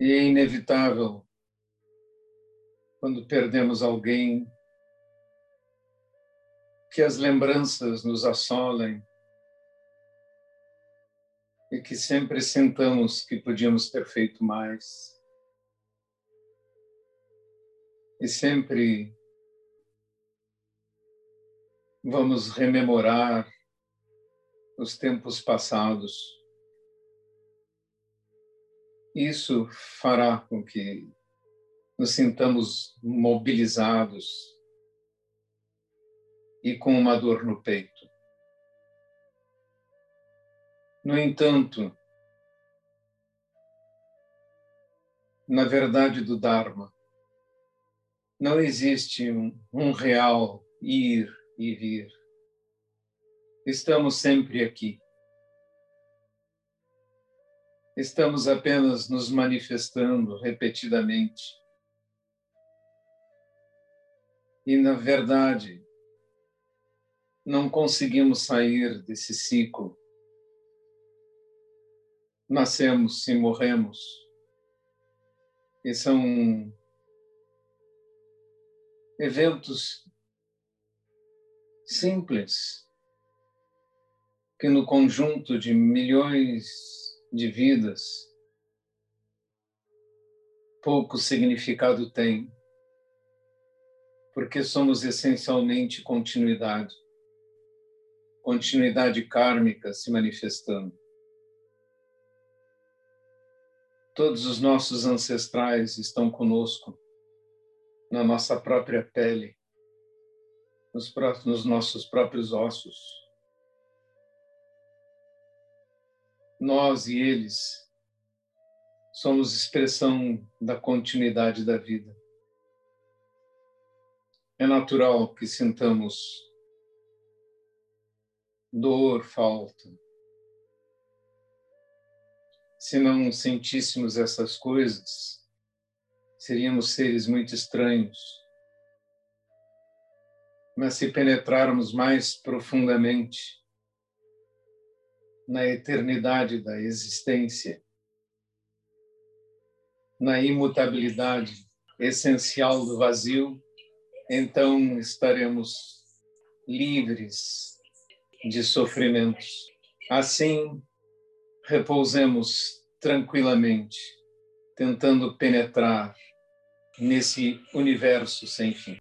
E é inevitável quando perdemos alguém que as lembranças nos assolem e que sempre sentamos que podíamos ter feito mais. E sempre vamos rememorar os tempos passados. Isso fará com que nos sintamos mobilizados e com uma dor no peito. No entanto, na verdade do Dharma, não existe um, um real ir e vir. Estamos sempre aqui. Estamos apenas nos manifestando repetidamente. E, na verdade, não conseguimos sair desse ciclo. Nascemos e morremos. E são eventos simples que no conjunto de milhões de vidas pouco significado tem, porque somos essencialmente continuidade, continuidade kármica se manifestando. Todos os nossos ancestrais estão conosco na nossa própria pele nos, nos nossos próprios ossos. Nós e eles somos expressão da continuidade da vida. É natural que sintamos dor, falta. Se não sentíssemos essas coisas, seríamos seres muito estranhos mas se penetrarmos mais profundamente na eternidade da existência, na imutabilidade essencial do vazio, então estaremos livres de sofrimentos. Assim, repousemos tranquilamente, tentando penetrar nesse universo sem fim.